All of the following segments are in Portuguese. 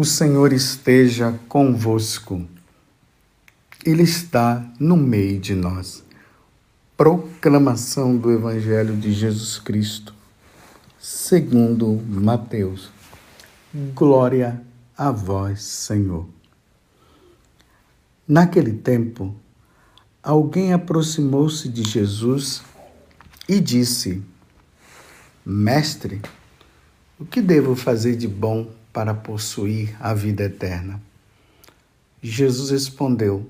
O Senhor esteja convosco. Ele está no meio de nós. Proclamação do Evangelho de Jesus Cristo, segundo Mateus. Glória a vós, Senhor. Naquele tempo, alguém aproximou-se de Jesus e disse: Mestre, o que devo fazer de bom para possuir a vida eterna? Jesus respondeu: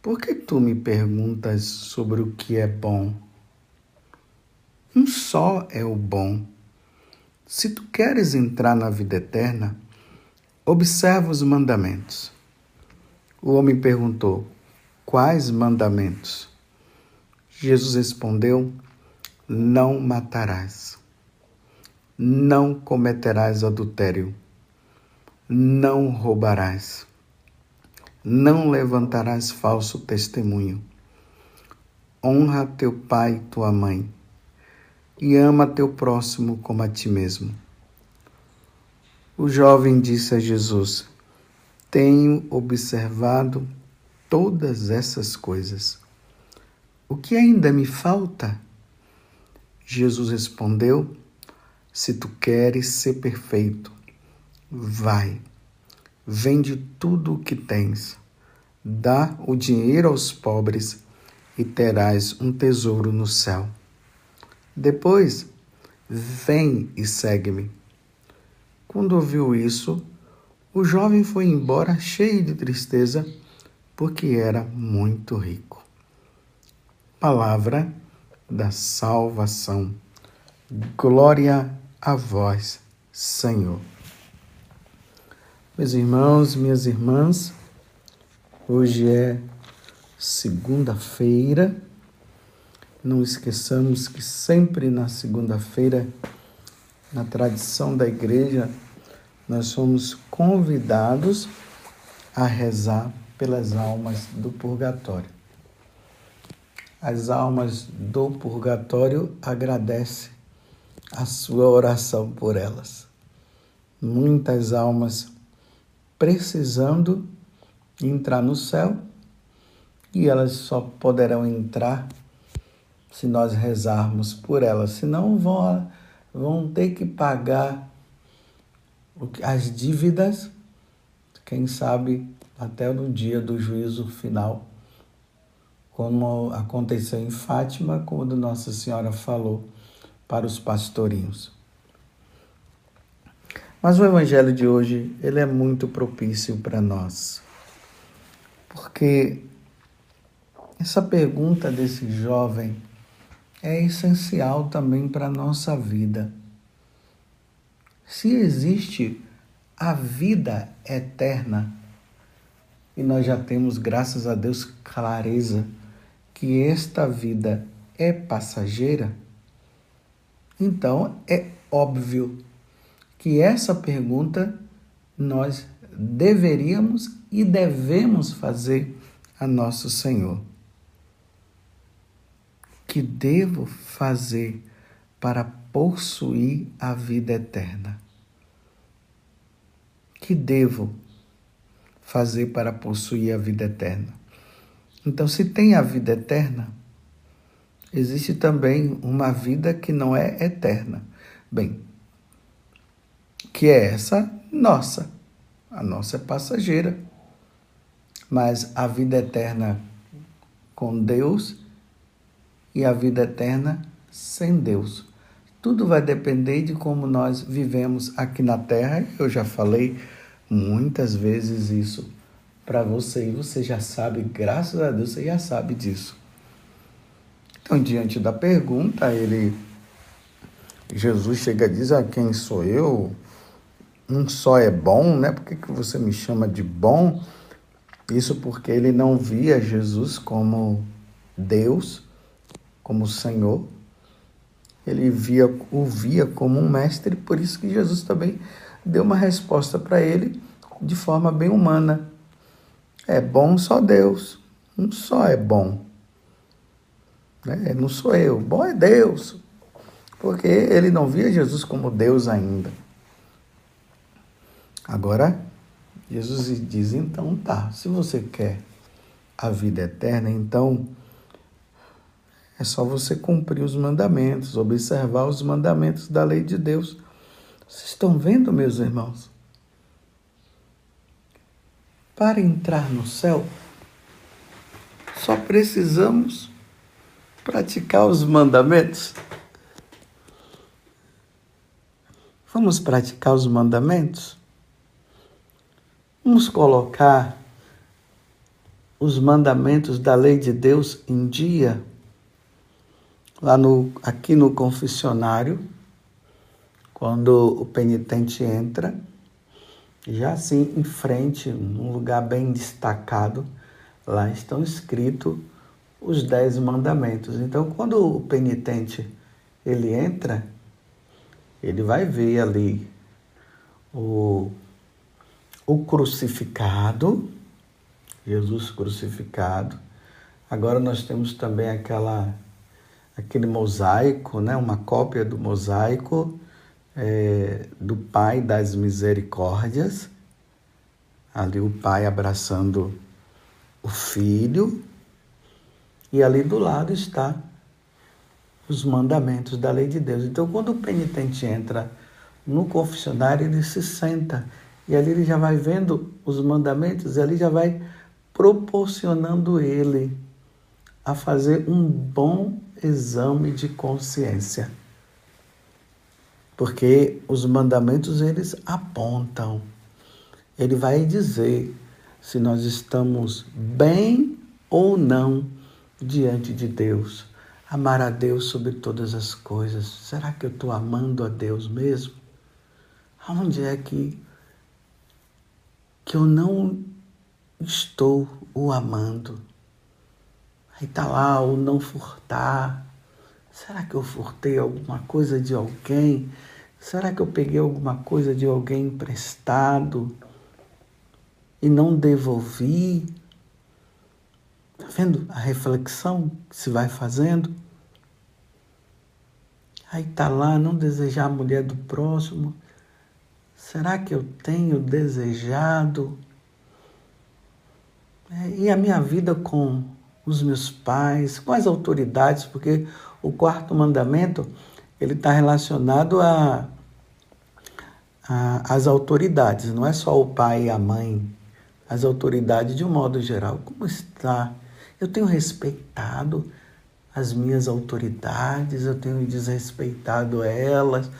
Por que tu me perguntas sobre o que é bom? Um só é o bom. Se tu queres entrar na vida eterna, observa os mandamentos. O homem perguntou: Quais mandamentos? Jesus respondeu: Não matarás não cometerás adultério, não roubarás, não levantarás falso testemunho. Honra teu pai e tua mãe, e ama teu próximo como a ti mesmo. O jovem disse a Jesus: Tenho observado todas essas coisas. O que ainda me falta? Jesus respondeu: se tu queres ser perfeito, vai, vende tudo o que tens, dá o dinheiro aos pobres e terás um tesouro no céu. Depois, vem e segue-me. Quando ouviu isso, o jovem foi embora cheio de tristeza, porque era muito rico. Palavra da salvação. Glória a vós, Senhor. Meus irmãos, minhas irmãs, hoje é segunda-feira. Não esqueçamos que sempre na segunda-feira, na tradição da igreja, nós somos convidados a rezar pelas almas do purgatório. As almas do purgatório agradecem a sua oração por elas. Muitas almas precisando entrar no céu e elas só poderão entrar se nós rezarmos por elas, senão vão, vão ter que pagar as dívidas, quem sabe até no dia do juízo final, como aconteceu em Fátima, quando Nossa Senhora falou para os pastorinhos. Mas o evangelho de hoje, ele é muito propício para nós. Porque essa pergunta desse jovem é essencial também para a nossa vida. Se existe a vida eterna, e nós já temos, graças a Deus, clareza que esta vida é passageira, então, é óbvio que essa pergunta nós deveríamos e devemos fazer a nosso Senhor. Que devo fazer para possuir a vida eterna? Que devo fazer para possuir a vida eterna? Então, se tem a vida eterna, existe também uma vida que não é eterna. Bem, que é essa nossa. A nossa é passageira. Mas a vida eterna com Deus e a vida eterna sem Deus. Tudo vai depender de como nós vivemos aqui na Terra. Eu já falei muitas vezes isso para você e você já sabe, graças a Deus, você já sabe disso. Então, diante da pergunta, ele Jesus chega e diz: "A ah, quem sou eu? Um só é bom, né? Por que, que você me chama de bom?" Isso porque ele não via Jesus como Deus, como Senhor. Ele via, o via como um mestre, por isso que Jesus também deu uma resposta para ele de forma bem humana. É bom só Deus, um só é bom. Né? Não sou eu, bom é Deus. Porque ele não via Jesus como Deus ainda. Agora, Jesus diz: então tá, se você quer a vida eterna, então é só você cumprir os mandamentos, observar os mandamentos da lei de Deus. Vocês estão vendo, meus irmãos? Para entrar no céu, só precisamos praticar os mandamentos. Vamos praticar os mandamentos? Vamos colocar os mandamentos da lei de Deus em dia? Lá no, aqui no confessionário, quando o penitente entra, já assim em frente, num lugar bem destacado, lá estão escritos os dez mandamentos. Então, quando o penitente ele entra, ele vai ver ali o, o crucificado, Jesus crucificado. Agora nós temos também aquela aquele mosaico, né, uma cópia do mosaico é, do Pai das Misericórdias. Ali o Pai abraçando o Filho, e ali do lado está os mandamentos da lei de Deus. Então, quando o penitente entra no confessionário, ele se senta e ali ele já vai vendo os mandamentos e ali já vai proporcionando ele a fazer um bom exame de consciência. Porque os mandamentos eles apontam. Ele vai dizer se nós estamos bem ou não diante de Deus amar a Deus sobre todas as coisas. Será que eu estou amando a Deus mesmo? Aonde é que, que eu não estou o amando? Aí está lá o não furtar. Será que eu furtei alguma coisa de alguém? Será que eu peguei alguma coisa de alguém emprestado e não devolvi? Está vendo a reflexão que se vai fazendo? Aí está lá, não desejar a mulher do próximo. Será que eu tenho desejado? É, e a minha vida com os meus pais, com as autoridades, porque o quarto mandamento ele está relacionado a, a, as autoridades, não é só o pai e a mãe, as autoridades de um modo geral. Como está? Eu tenho respeitado as minhas autoridades, eu tenho desrespeitado elas.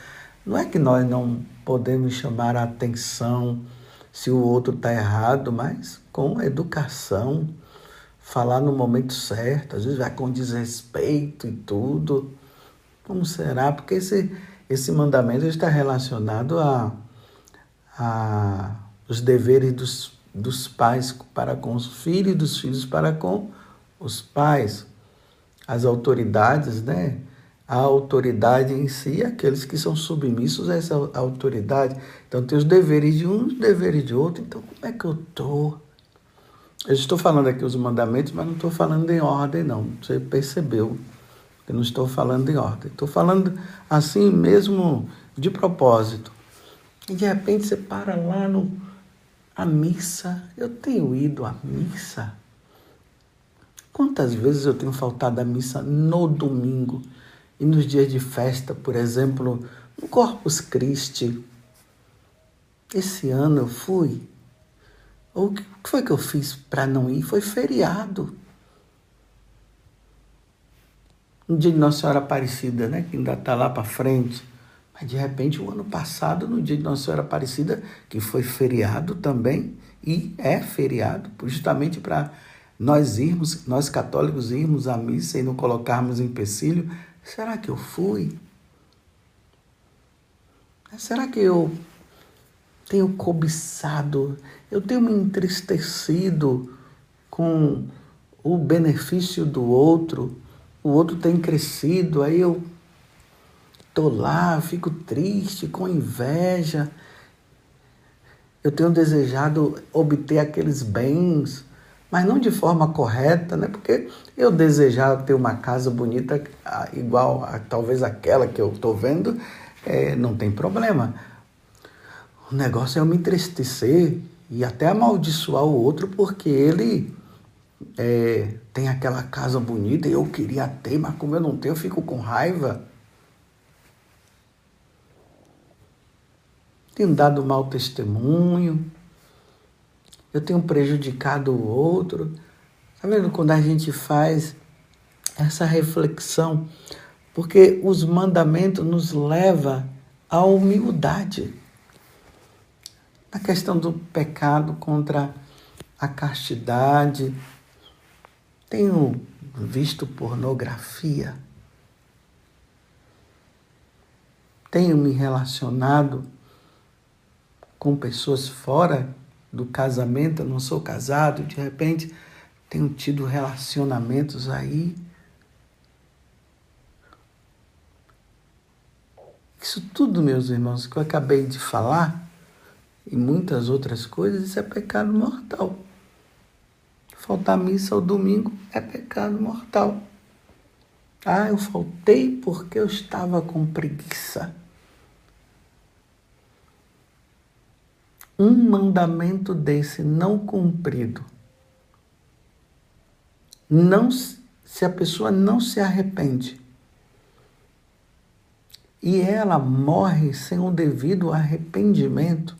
Não é que nós não podemos chamar a atenção se o outro está errado, mas com educação, falar no momento certo, às vezes vai com desrespeito e tudo. Como será? Porque esse, esse mandamento está relacionado a, a os deveres dos, dos pais para com os filhos e dos filhos para com os pais as autoridades, né? A autoridade em si, aqueles que são submissos a essa autoridade. Então tem os deveres de um, os deveres de outro. Então como é que eu estou? Eu estou falando aqui os mandamentos, mas não estou falando em ordem, não. Você percebeu que não estou falando em ordem. Estou falando assim mesmo de propósito. E de repente você para lá no a missa. Eu tenho ido à missa. Quantas vezes eu tenho faltado à missa no domingo e nos dias de festa, por exemplo, no Corpus Christi? Esse ano eu fui. O que foi que eu fiz para não ir? Foi feriado. No dia de Nossa Senhora Aparecida, né? Que ainda está lá para frente. Mas de repente, o ano passado, no dia de Nossa Senhora Aparecida, que foi feriado também, e é feriado, justamente para nós irmos, nós católicos irmos à missa e não colocarmos empecilho, será que eu fui? Será que eu tenho cobiçado, eu tenho me entristecido com o benefício do outro, o outro tem crescido, aí eu tô lá, fico triste, com inveja. Eu tenho desejado obter aqueles bens mas não de forma correta, né? Porque eu desejar ter uma casa bonita igual a talvez aquela que eu estou vendo, é, não tem problema. O negócio é eu me entristecer e até amaldiçoar o outro porque ele é, tem aquela casa bonita e eu queria ter, mas como eu não tenho, eu fico com raiva. Tenho dado mau testemunho, eu tenho prejudicado o outro. Está vendo quando a gente faz essa reflexão? Porque os mandamentos nos levam à humildade. A questão do pecado contra a castidade, tenho visto pornografia. Tenho me relacionado com pessoas fora do casamento, eu não sou casado, de repente tenho tido relacionamentos aí. Isso tudo, meus irmãos, que eu acabei de falar, e muitas outras coisas, isso é pecado mortal. Faltar missa ao domingo é pecado mortal. Ah, eu faltei porque eu estava com preguiça. Um mandamento desse não cumprido, não se a pessoa não se arrepende e ela morre sem o devido arrependimento,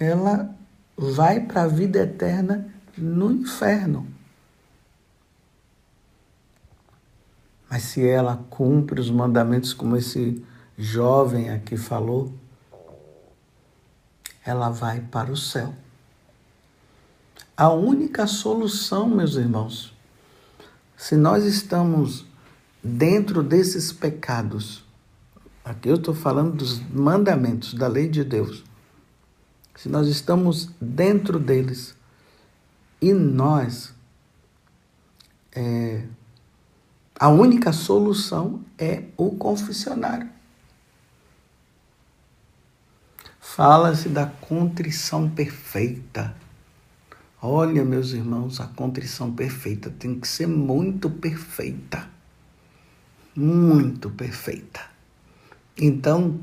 ela vai para a vida eterna no inferno. Mas se ela cumpre os mandamentos como esse jovem aqui falou, ela vai para o céu. A única solução, meus irmãos, se nós estamos dentro desses pecados, aqui eu estou falando dos mandamentos da lei de Deus, se nós estamos dentro deles, e nós, é, a única solução é o confessionário. Fala-se da contrição perfeita. Olha, meus irmãos, a contrição perfeita tem que ser muito perfeita. Muito perfeita. Então,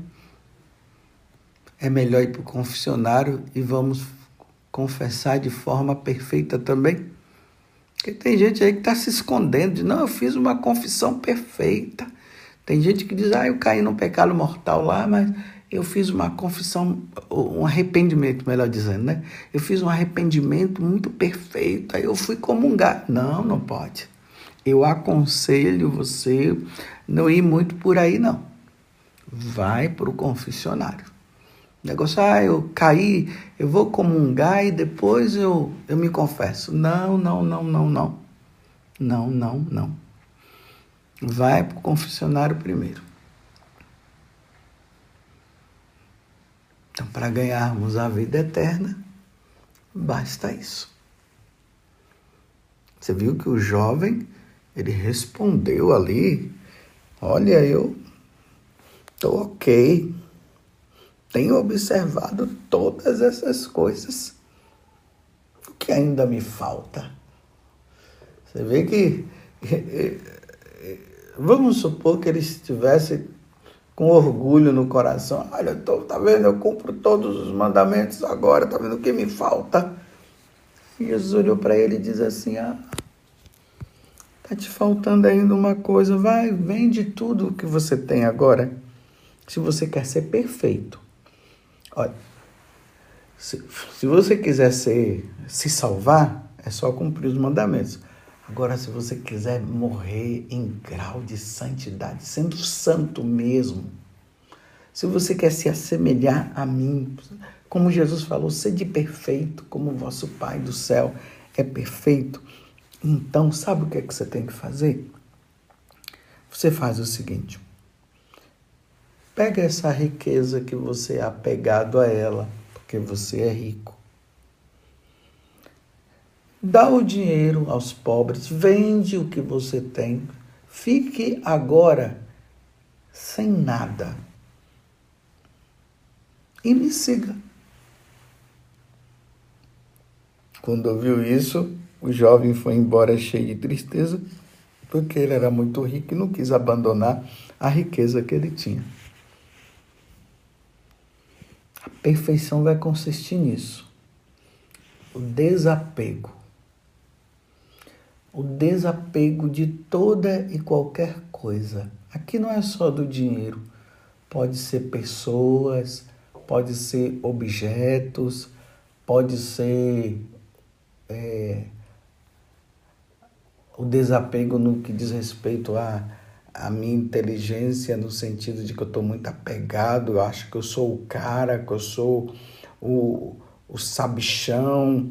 é melhor ir para o confessionário e vamos confessar de forma perfeita também? Porque tem gente aí que está se escondendo, de não, eu fiz uma confissão perfeita. Tem gente que diz, ah, eu caí num pecado mortal lá, mas eu fiz uma confissão, um arrependimento, melhor dizendo, né? Eu fiz um arrependimento muito perfeito, aí eu fui comungar. Não, não pode. Eu aconselho você não ir muito por aí, não. Vai para o confessionário. Negócio, ah, eu caí, eu vou comungar e depois eu, eu me confesso. Não, não, não, não, não. Não, não, não. Vai para o confessionário primeiro. Então, para ganharmos a vida eterna, basta isso. Você viu que o jovem, ele respondeu ali: Olha, eu estou ok tenho observado todas essas coisas. O que ainda me falta? Você vê que. Vamos supor que ele estivesse com orgulho no coração. Olha, eu tô, tá vendo? Eu cumpro todos os mandamentos agora, tá vendo o que me falta? Jesus olhou para ele e diz assim: Ah, tá te faltando ainda uma coisa. Vai, vende tudo o que você tem agora. Se você quer ser perfeito, Olha, se, se você quiser ser, se salvar, é só cumprir os mandamentos. Agora, se você quiser morrer em grau de santidade, sendo santo mesmo, se você quer se assemelhar a mim, como Jesus falou, sede perfeito, como o vosso Pai do céu é perfeito. Então, sabe o que é que você tem que fazer? Você faz o seguinte: Pega essa riqueza que você é apegado a ela, porque você é rico. Dá o dinheiro aos pobres, vende o que você tem. Fique agora sem nada. E me siga. Quando ouviu isso, o jovem foi embora cheio de tristeza, porque ele era muito rico e não quis abandonar a riqueza que ele tinha. A perfeição vai consistir nisso. O desapego. O desapego de toda e qualquer coisa. Aqui não é só do dinheiro. Pode ser pessoas, pode ser objetos, pode ser é, o desapego no que diz respeito a a minha inteligência no sentido de que eu estou muito apegado, eu acho que eu sou o cara, que eu sou o, o sabichão.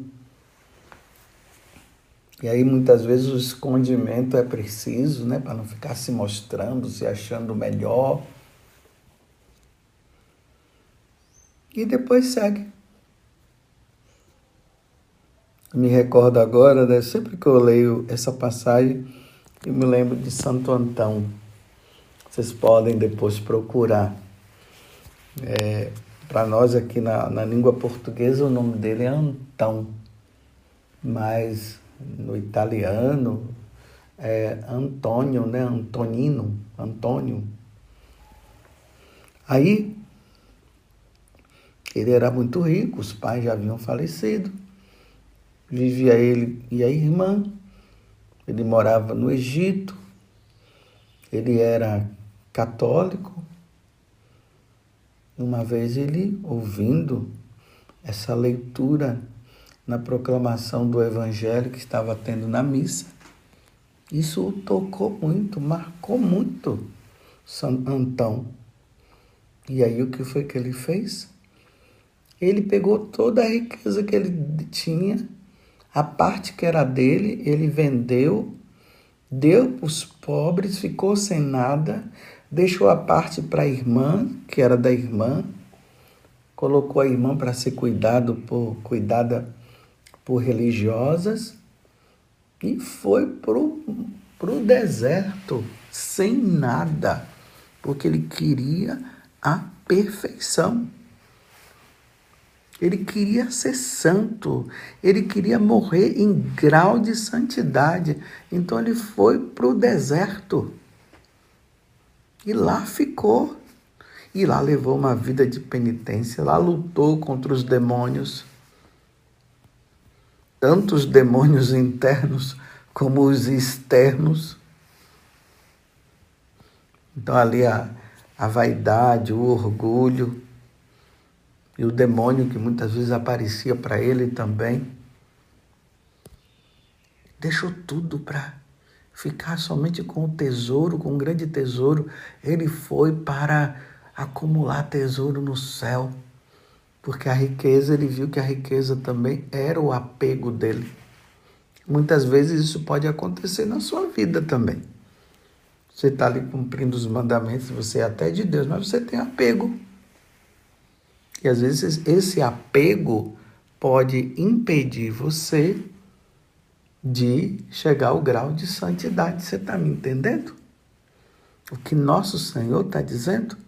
E aí muitas vezes o escondimento é preciso, né, para não ficar se mostrando, se achando melhor. E depois segue. Me recordo agora, né, sempre que eu leio essa passagem, eu me lembro de Santo Antão. Vocês podem depois procurar. É, Para nós aqui na, na língua portuguesa o nome dele é Antão, mas no italiano é Antônio, né? Antonino, Antônio. Aí ele era muito rico, os pais já haviam falecido. Vivia ele e a irmã ele morava no Egito, ele era católico. Uma vez ele, ouvindo essa leitura na proclamação do Evangelho que estava tendo na missa, isso o tocou muito, marcou muito São Antão. E aí o que foi que ele fez? Ele pegou toda a riqueza que ele tinha a parte que era dele, ele vendeu, deu para os pobres, ficou sem nada, deixou a parte para a irmã, que era da irmã, colocou a irmã para ser cuidado por, cuidada por religiosas e foi para o deserto sem nada, porque ele queria a perfeição. Ele queria ser santo, ele queria morrer em grau de santidade. Então ele foi para o deserto. E lá ficou. E lá levou uma vida de penitência, lá lutou contra os demônios. Tanto os demônios internos como os externos. Então ali a, a vaidade, o orgulho, e o demônio que muitas vezes aparecia para ele também. Deixou tudo para ficar somente com o tesouro, com um grande tesouro. Ele foi para acumular tesouro no céu, porque a riqueza, ele viu que a riqueza também era o apego dele. Muitas vezes isso pode acontecer na sua vida também. Você está ali cumprindo os mandamentos, você é até de Deus, mas você tem apego. E às vezes esse apego pode impedir você de chegar ao grau de santidade. Você está me entendendo? O que nosso Senhor está dizendo?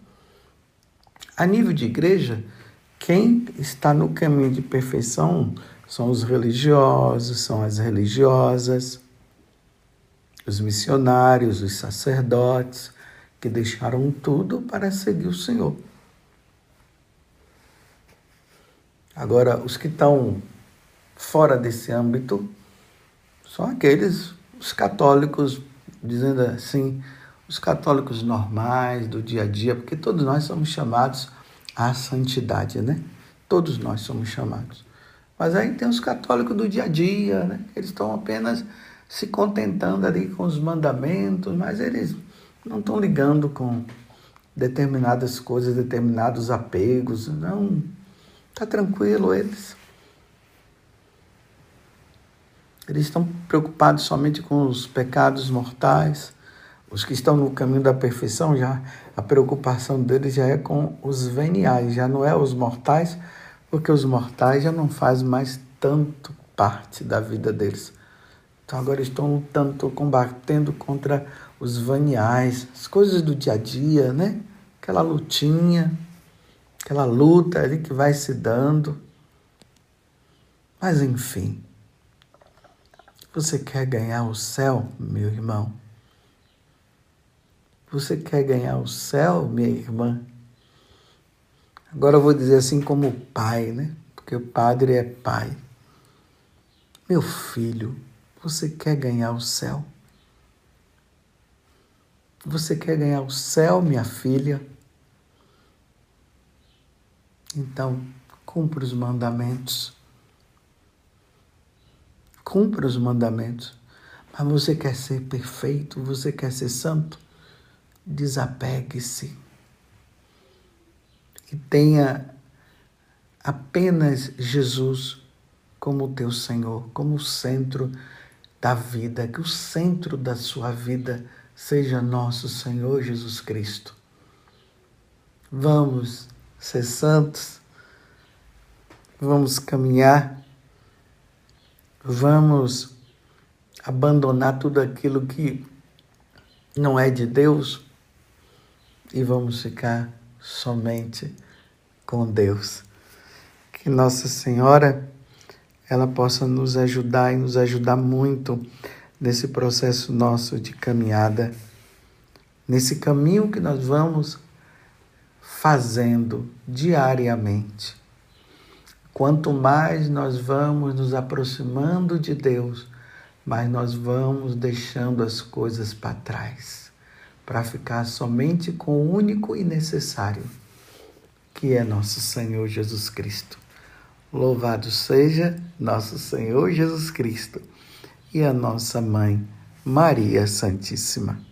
A nível de igreja, quem está no caminho de perfeição são os religiosos, são as religiosas, os missionários, os sacerdotes, que deixaram tudo para seguir o Senhor. Agora, os que estão fora desse âmbito são aqueles, os católicos, dizendo assim, os católicos normais do dia a dia, porque todos nós somos chamados à santidade, né? Todos nós somos chamados. Mas aí tem os católicos do dia a dia, né? Eles estão apenas se contentando ali com os mandamentos, mas eles não estão ligando com determinadas coisas, determinados apegos, não Está tranquilo eles. Eles estão preocupados somente com os pecados mortais. Os que estão no caminho da perfeição, já a preocupação deles já é com os veniais, já não é os mortais, porque os mortais já não fazem mais tanto parte da vida deles. Então agora estão lutando, estão combatendo contra os vaniais, as coisas do dia a dia, né? Aquela lutinha aquela luta ali que vai se dando. Mas enfim, você quer ganhar o céu, meu irmão? Você quer ganhar o céu, minha irmã? Agora eu vou dizer assim como pai, né? Porque o padre é pai. Meu filho, você quer ganhar o céu? Você quer ganhar o céu, minha filha? Então, cumpra os mandamentos. Cumpra os mandamentos. Mas você quer ser perfeito, você quer ser santo? Desapegue-se. E tenha apenas Jesus como teu Senhor, como o centro da vida, que o centro da sua vida seja nosso Senhor Jesus Cristo. Vamos ser santos, vamos caminhar, vamos abandonar tudo aquilo que não é de Deus e vamos ficar somente com Deus. Que Nossa Senhora ela possa nos ajudar e nos ajudar muito nesse processo nosso de caminhada, nesse caminho que nós vamos fazendo diariamente. Quanto mais nós vamos nos aproximando de Deus, mais nós vamos deixando as coisas para trás, para ficar somente com o único e necessário, que é nosso Senhor Jesus Cristo. Louvado seja nosso Senhor Jesus Cristo e a nossa mãe, Maria Santíssima.